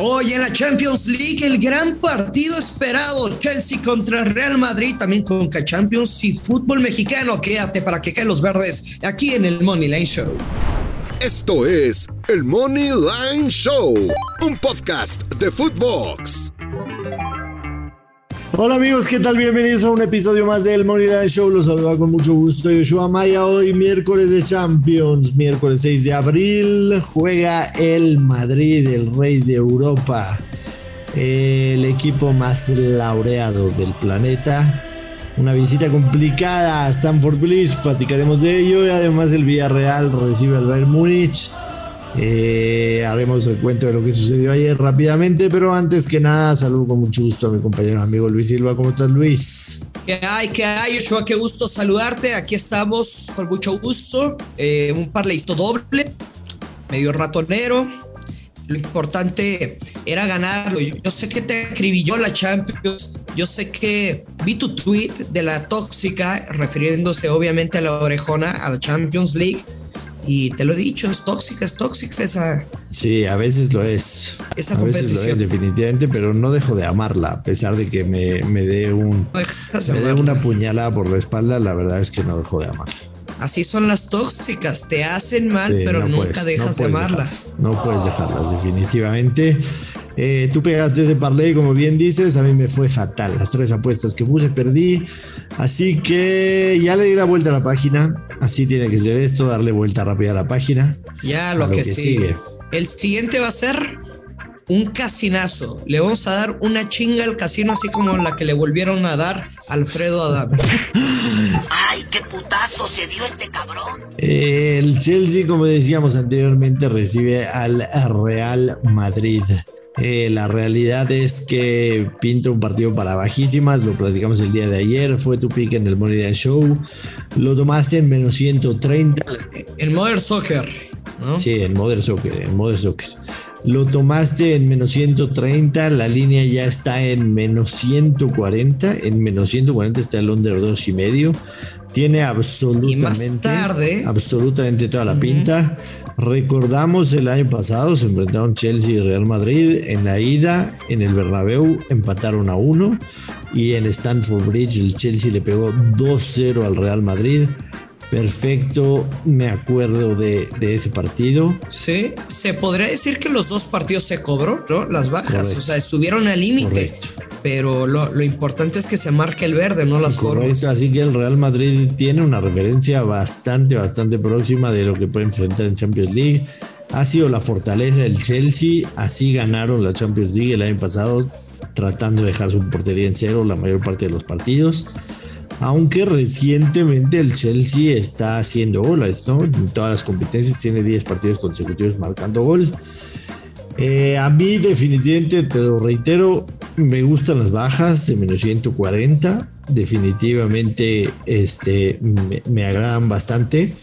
Hoy en la Champions League, el gran partido esperado, Chelsea contra Real Madrid, también con Champions y fútbol mexicano. Quédate para que caen los verdes aquí en el Money Line Show. Esto es el Money Line Show, un podcast de Footbox. Hola amigos, ¿qué tal? Bienvenidos a un episodio más del Line Show. Los saluda con mucho gusto Yoshua Maya. Hoy miércoles de Champions, miércoles 6 de abril, juega el Madrid, el rey de Europa, el equipo más laureado del planeta. Una visita complicada a Stamford Bridge, platicaremos de ello y además el Villarreal recibe al Bayern Múnich. Eh, haremos el cuento de lo que sucedió ayer rápidamente, pero antes que nada, saludo con mucho gusto a mi compañero amigo Luis Silva. ¿Cómo estás, Luis? ¿Qué hay? ¿Qué hay, Joshua? Qué gusto saludarte. Aquí estamos con mucho gusto. Eh, un parleísto doble, medio ratonero. Lo importante era ganarlo. Yo, yo, sé que te acribilló la Champions. Yo sé que vi tu tweet de la tóxica, refiriéndose obviamente a la orejona, a la Champions League y te lo he dicho, es tóxica, es tóxica esa. Sí, a veces lo es. Esa a veces lo es, definitivamente, pero no dejo de amarla, a pesar de que me, me dé un, me dé una puñalada por la espalda, la verdad es que no dejo de amarla. Así son las tóxicas, te hacen mal, sí, pero no nunca puedes, dejas no de amarlas. No puedes dejarlas, definitivamente. Eh, tú pegaste ese parlay, como bien dices, a mí me fue fatal. Las tres apuestas que puse perdí. Así que ya le di la vuelta a la página. Así tiene que ser esto, darle vuelta rápida a la página. Ya, lo, lo que, que sigue. El siguiente va a ser un casinazo. Le vamos a dar una chinga al casino, así como la que le volvieron a dar a Alfredo Adán. ¡Ay, qué putazo se dio este cabrón! El Chelsea, como decíamos anteriormente, recibe al Real Madrid. Eh, la realidad es que pinta un partido para bajísimas, lo platicamos el día de ayer, fue tu pick en el Money Show, lo tomaste en menos 130. En Modern Soccer, ¿no? Sí, en Modern Soccer, en Modern Soccer. Lo tomaste en menos 130, la línea ya está en menos 140, en menos 140 está el under 2 y medio. Tiene absolutamente, tarde, absolutamente toda la uh -huh. pinta. Recordamos el año pasado se enfrentaron Chelsea y Real Madrid en la ida en el Bernabéu empataron a uno y en Stanford Bridge el Chelsea le pegó 2-0 al Real Madrid. Perfecto, me acuerdo de, de, ese partido. Sí, se podría decir que los dos partidos se cobró, ¿no? Las bajas, Correcto. o sea, estuvieron al límite. Pero lo, lo, importante es que se marque el verde, no las formas. Así que el Real Madrid tiene una referencia bastante, bastante próxima de lo que puede enfrentar en Champions League. Ha sido la fortaleza del Chelsea, así ganaron la Champions League el año pasado, tratando de dejar su portería en cero la mayor parte de los partidos aunque recientemente el Chelsea está haciendo goles, ¿no? En todas las competencias tiene 10 partidos consecutivos marcando gol. Eh, a mí definitivamente, te lo reitero, me gustan las bajas de menos 140. Definitivamente este, me, me agradan bastante.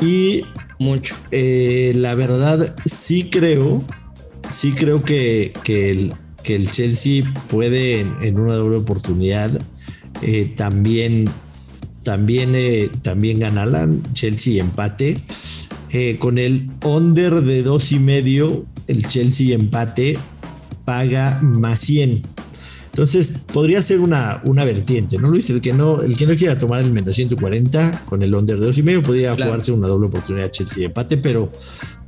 Y mucho. Eh, la verdad, sí creo, sí creo que, que, el, que el Chelsea puede en, en una doble oportunidad eh, también, también, eh, también ganarla Chelsea empate. Eh, con el under de dos y medio, el Chelsea empate paga más 100. Entonces podría ser una, una vertiente, ¿no, Luis? El que no, el que no quiera tomar el menos 140 con el under de dos y medio podría claro. jugarse una doble oportunidad Chelsea empate, pero,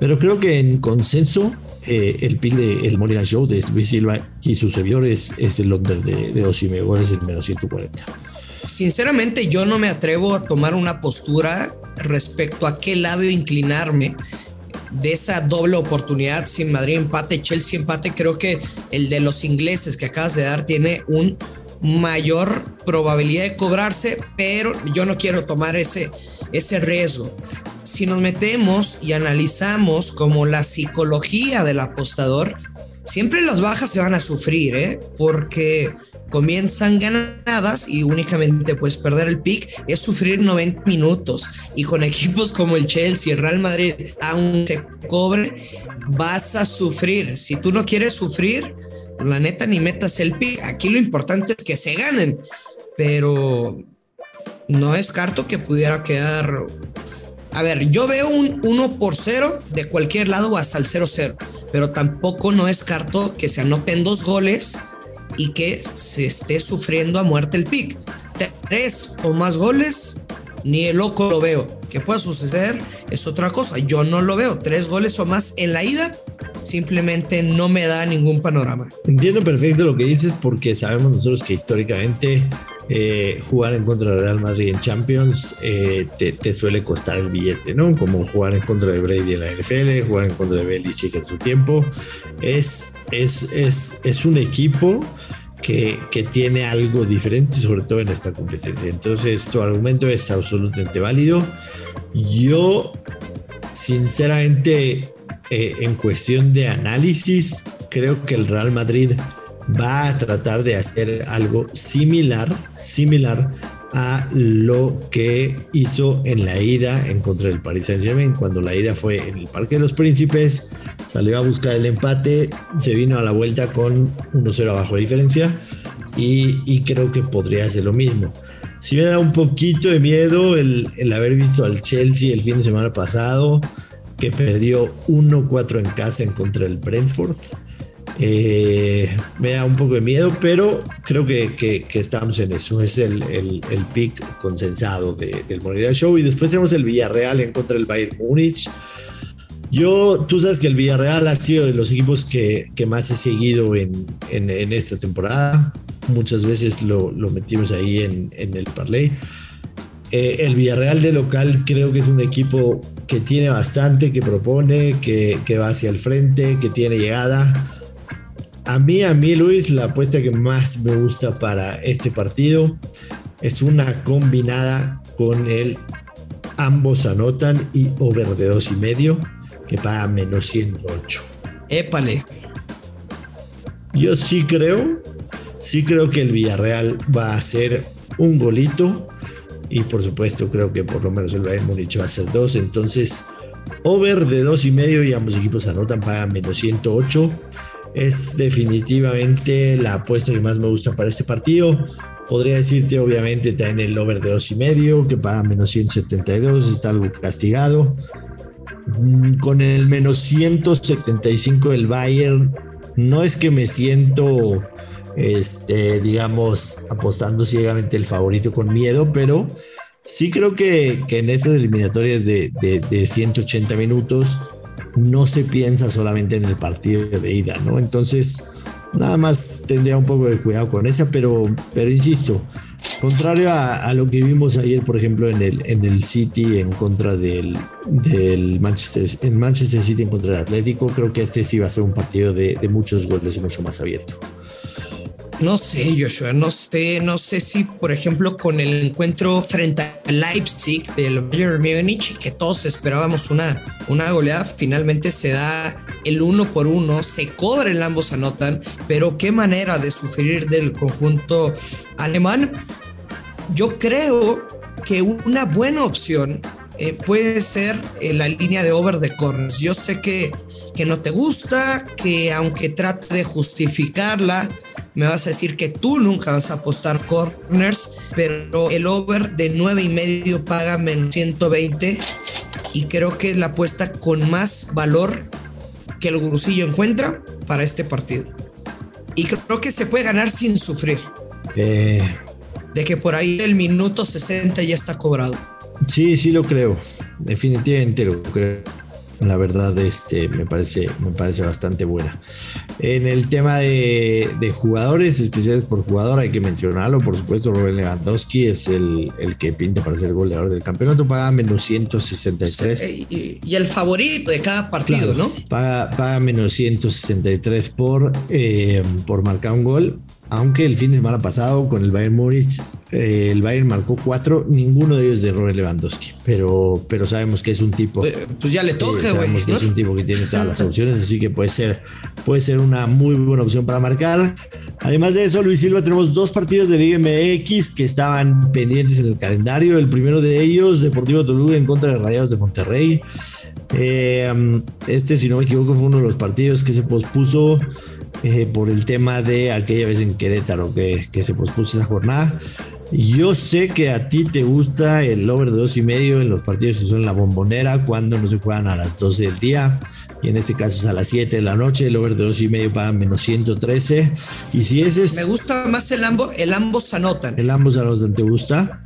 pero creo que en consenso eh, el pick de el Molina Show de Luis Silva y sus servidores es el under de, de dos y medio goles, el menos 140. Sinceramente, yo no me atrevo a tomar una postura respecto a qué lado inclinarme de esa doble oportunidad sin Madrid empate, Chelsea empate, creo que el de los ingleses que acabas de dar tiene un mayor probabilidad de cobrarse, pero yo no quiero tomar ese, ese riesgo. Si nos metemos y analizamos como la psicología del apostador, siempre las bajas se van a sufrir, ¿eh? porque comienzan ganadas y únicamente puedes perder el pick es sufrir 90 minutos y con equipos como el Chelsea, el Real Madrid, aunque cobre, vas a sufrir. Si tú no quieres sufrir, la neta ni metas el pick. Aquí lo importante es que se ganen, pero no descarto que pudiera quedar. A ver, yo veo un 1 por 0 de cualquier lado hasta el 0-0 pero tampoco no descarto que se anoten dos goles y que se esté sufriendo a muerte el pick. Tres o más goles, ni el loco lo veo. Que pueda suceder es otra cosa. Yo no lo veo. Tres goles o más en la ida simplemente no me da ningún panorama. Entiendo perfecto lo que dices porque sabemos nosotros que históricamente eh, jugar en contra de Real Madrid en Champions eh, te, suele costar el billete, ¿no? Como jugar en contra de Brady en la NFL, jugar en contra de Belichick en su tiempo. Es, es, es, es un equipo que, que, tiene algo diferente, sobre todo en esta competencia. Entonces, tu argumento es absolutamente válido. Yo, sinceramente, eh, en cuestión de análisis, creo que el Real Madrid va a tratar de hacer algo similar, similar a lo que hizo en la ida en contra del Paris Saint Germain, cuando la ida fue en el Parque de los Príncipes, salió a buscar el empate, se vino a la vuelta con 1-0 abajo de diferencia y, creo que podría hacer lo mismo. Si me da un poquito de miedo el, el haber visto al Chelsea el fin de semana pasado, que perdió 1-4 en casa en contra del Brentford. Eh, me da un poco de miedo, pero creo que, que, estamos en eso. Es el, el, el pick consensado de, del Morelia Show. Y después tenemos el Villarreal en contra del Bayern Múnich. Yo, tú sabes que el Villarreal ha sido de los equipos que, que más he seguido en, en, en, esta temporada. Muchas veces lo, lo metimos ahí en, en el parlay. Eh, el Villarreal de local creo que es un equipo que tiene bastante, que propone, que, que, va hacia el frente, que tiene llegada. A mí, a mí, Luis, la apuesta que más me gusta para este partido es una combinada con el ambos anotan y over de dos y medio, que paga menos 108. Épale. Yo sí creo, sí creo que el Villarreal va a hacer un golito y por supuesto creo que por lo menos el Bayern Múnich va a ser dos. Entonces, over de dos y medio y ambos equipos anotan, pagan menos 108. Es definitivamente la apuesta que más me gusta para este partido. Podría decirte, obviamente, también el over de dos y medio, que paga menos 172, está algo castigado. Mm, con el menos 175 del Bayern, no es que me siento este, digamos, apostando ciegamente el favorito con miedo, pero sí creo que, que en estas eliminatorias de, de, de, 180 minutos no se piensa solamente en el partido de ida, ¿no? Entonces, nada más tendría un poco de cuidado con esa, pero, pero insisto, contrario a, lo que vimos ayer, por ejemplo, en el, en el City en contra del, del Manchester, en Manchester City en contra del Atlético, creo que este sí va a ser un partido de, de muchos goles mucho más abierto. No sé, Joshua, no sé, no sé si, por ejemplo, con el encuentro frente a Leipzig del Bayern Múnich, que todos esperábamos una, una goleada, finalmente se da el uno por uno, se cobran, ambos anotan, pero qué manera de sufrir del conjunto alemán. Yo creo que una buena opción eh, puede ser eh, la línea de over de corners. Yo sé que, que no te gusta, que aunque trate de justificarla, me vas a decir que tú nunca vas a apostar corners, pero el over de 9 y medio paga menos 120 y creo que es la apuesta con más valor que el Gurusillo encuentra para este partido. Y creo que se puede ganar sin sufrir. Eh, de que por ahí el minuto 60 ya está cobrado. Sí, sí lo creo. Definitivamente lo creo la verdad este, me, parece, me parece bastante buena. En el tema de, jugadores especiales por jugador, hay que mencionarlo, por supuesto, Robert Lewandowski es el, el que pinta para ser goleador del campeonato, paga menos 163. Y, y el favorito de cada partido, ¿no? Paga, paga menos 163 por, eh, por marcar un gol aunque el fin de semana pasado con el Bayern Múnich, eh, el Bayern marcó cuatro, ninguno de ellos de Robert Lewandowski, pero, pero sabemos que es un tipo. Eh, pues ya le toca, güey. sabemos que es un tipo que tiene todas las opciones, así que puede ser, puede ser una muy buena opción para marcar. Además de eso, Luis Silva, tenemos dos partidos de Liga MX que estaban pendientes en el calendario. El primero de ellos, Deportivo Toluca en contra de Rayados de Monterrey. Eh, este, si no me equivoco, fue uno de los partidos que se pospuso eh, por el tema de aquella vez en Querétaro que, que se pospuso esa jornada. Yo sé que a ti te gusta el over de dos y medio en los partidos que son en la bombonera cuando no se juegan a las 12 del día. y en este caso es a las 7 de la noche, el over de 2 y medio paga menos 113. Y si ese es... Me gusta más el ambos, el ambos anotan. El ambos anotan, ¿te gusta?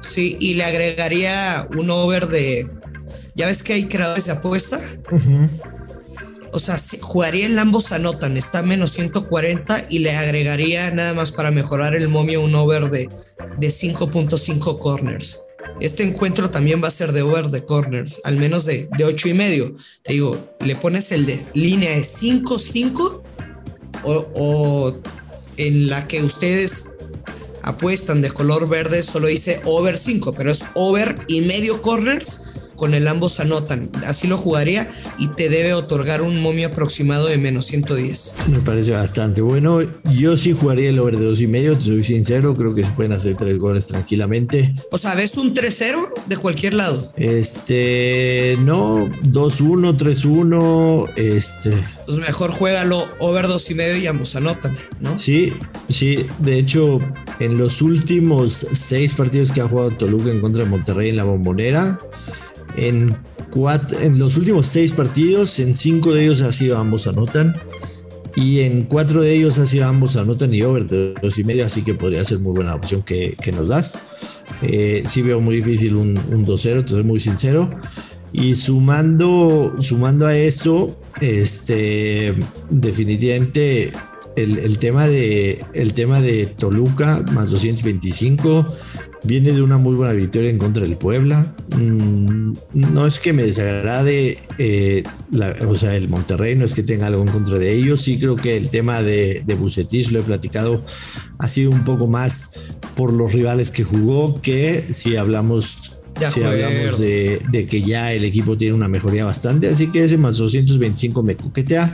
Sí, y le agregaría un over de... ¿Ya ves que hay creadores de apuesta? O sea, jugaría el ambos anotan, está menos 140 y le agregaría nada más para mejorar el momio un over de, de 5.5 corners. Este encuentro también va a ser de over de corners, al menos de, de 8 y medio. Te digo, le pones el de línea de 5, 5 o, o en la que ustedes apuestan de color verde solo dice over 5, pero es over y medio corners con el ambos anotan. Así lo jugaría y te debe otorgar un momio aproximado de menos 110. Me parece bastante bueno. Yo sí jugaría el over de dos y medio, te soy sincero. Creo que se pueden hacer tres goles tranquilamente. O sea, ¿ves un 3-0 de cualquier lado? Este, no, 2-1, 3-1, este. Pues mejor juégalo over dos y medio y ambos anotan, ¿no? Sí, sí. De hecho, en los últimos seis partidos que ha jugado Toluca en contra de Monterrey en la bombonera, en, los últimos seis partidos, en cinco de ellos ha sido ambos anotan. Y en cuatro de ellos ha sido ambos anotan y over de dos y medio, así que podría ser muy buena opción que, que nos das. Eh, sí veo muy difícil un, un 2-0, te soy muy sincero. Y sumando, sumando a eso, este, definitivamente el, tema de, el tema de Toluca más 225 viene de una muy buena victoria en contra del Puebla. Mm, no es que me desagrade, eh, la, o sea, el Monterrey, no es que tenga algo en contra de ellos. Sí creo que el tema de, de Bucetich, lo he platicado, ha sido un poco más por los rivales que jugó que si hablamos de si hablamos de, de, que ya el equipo tiene una mejoría bastante, así que ese más 225 me coquetea.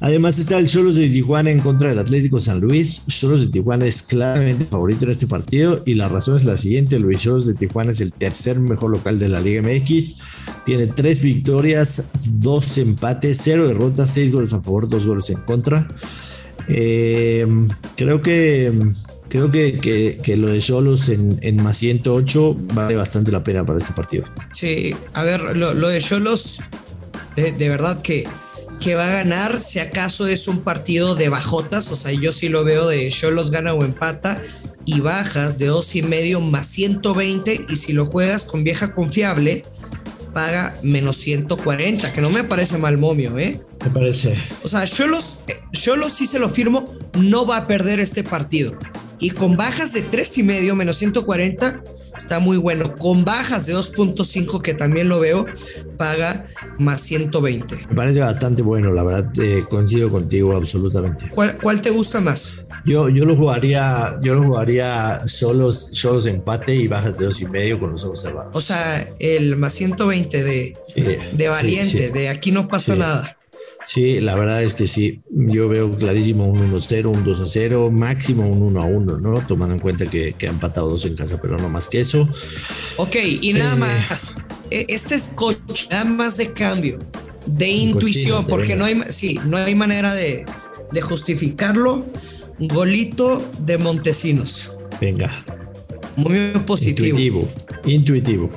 Además está el Cholos de Tijuana en contra del Atlético San Luis. Cholos de Tijuana es claramente favorito en este partido y la razón es la siguiente. Luis Cholos de Tijuana es el tercer mejor local de la Liga MX. Tiene tres victorias, dos empates, cero derrotas, seis goles a favor, dos goles en contra. Eh, creo que creo que, que, lo de Cholos en, en, más 108 vale bastante la pena para este partido. Sí, a ver, lo, lo de Cholos, de, de verdad que que va a ganar, si acaso es un partido de bajotas, o sea, yo sí lo veo de Cholos gana o empata y bajas de dos y medio más 120 y si lo juegas con vieja confiable paga menos 140, que no me parece mal momio, ¿eh? Me parece. O sea, Cholos, Cholos sí se lo firmo, no va a perder este partido. Y con bajas de tres y medio menos 140 está muy bueno. Con bajas de 2.5, que también lo veo, paga más 120. Me parece bastante bueno, la verdad, eh, coincido contigo absolutamente. ¿Cuál, ¿Cuál, te gusta más? Yo, yo lo jugaría, yo lo jugaría solos, solos empate y bajas de dos y medio con los ojos cerrados. O sea, el más 120 de, sí, de valiente, sí, sí. de aquí no pasa nada. Sí, la verdad es que sí. Yo veo clarísimo un 1-0, un 2-0, máximo un 1-1, ¿no? Tomando en cuenta que, que, han empatado dos en casa, pero no más que eso. Ok, y nada eh, más. Este es coach, nada más de cambio, de intuición, cochino, porque no hay, sí, no hay manera de, de justificarlo. Golito de Montesinos. Venga. Muy positivo. Intuitivo. Intuitivo.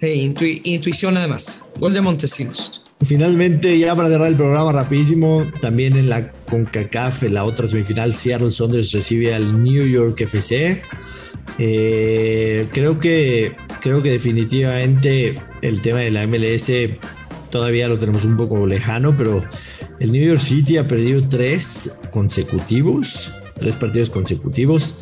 Sí, intu intuición además. Gol de Montesinos. Finalmente, ya para cerrar el programa rapidísimo, también en la CONCACAF, en la otra semifinal, Seattle Saunders recibe al New York FC. Eh, creo que creo que definitivamente el tema de la MLS todavía lo tenemos un poco lejano, pero el New York City ha perdido tres consecutivos, tres partidos consecutivos.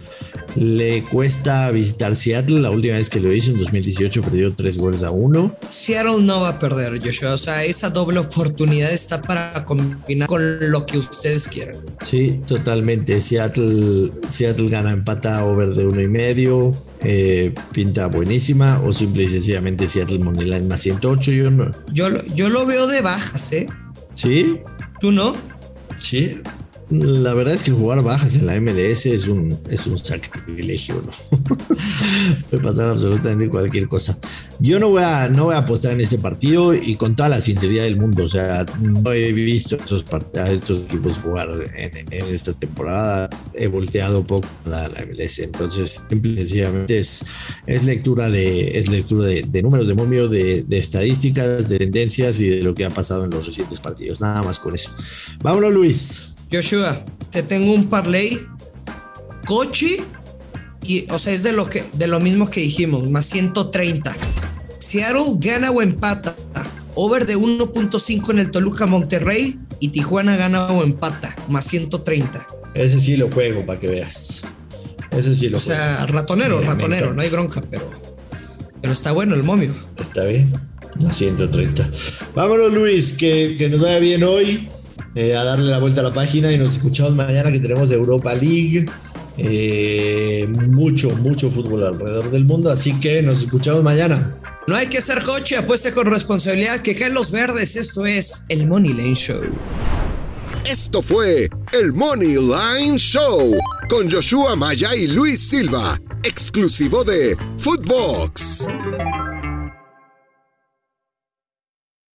Le cuesta visitar Seattle. La última vez que lo hizo en 2018 perdió tres goles a uno. Seattle no va a perder, Joshua. O sea, esa doble oportunidad está para combinar con lo que ustedes quieran. Sí, totalmente. Seattle, Seattle gana empata over de uno y medio. Eh, pinta buenísima. O simple y sencillamente Seattle Moneyline más 108. Yo, no. yo, yo lo veo de bajas, ¿eh? Sí. ¿Tú no? Sí. La verdad es que jugar bajas en la MLS es un, es un sacrilegio, ¿no? Puede pasar absolutamente cualquier cosa. Yo no voy, a, no voy a apostar en ese partido y con toda la sinceridad del mundo, o sea, no he visto esos, estos equipos jugar en, esta temporada, he volteado poco la, la MLS, entonces simple sencillamente es, es lectura de, es lectura de, números de momio, de, de estadísticas, de tendencias y de lo que ha pasado en los recientes partidos, nada más con eso. Vámonos Luis. Joshua, te tengo un parlay coche y o sea, es de lo que de lo mismo que dijimos, más 130. Seattle gana o empata. Over de 1.5 en el Toluca Monterrey y Tijuana gana o empata, más 130. Ese sí lo juego para que veas. Ese sí lo o juego. O sea, ratonero, ratonero, no hay bronca, pero pero está bueno el momio. Está bien. Más 130. Vámonos, Luis, que, que nos vaya bien hoy. Eh, a darle la vuelta a la página y nos escuchamos mañana que tenemos de Europa League. Eh, mucho, mucho fútbol alrededor del mundo, así que nos escuchamos mañana. No hay que ser coche, apueste con responsabilidad, que caen los verdes. Esto es el Money Line Show. Esto fue el Money Line Show con Joshua Maya y Luis Silva, exclusivo de Footbox.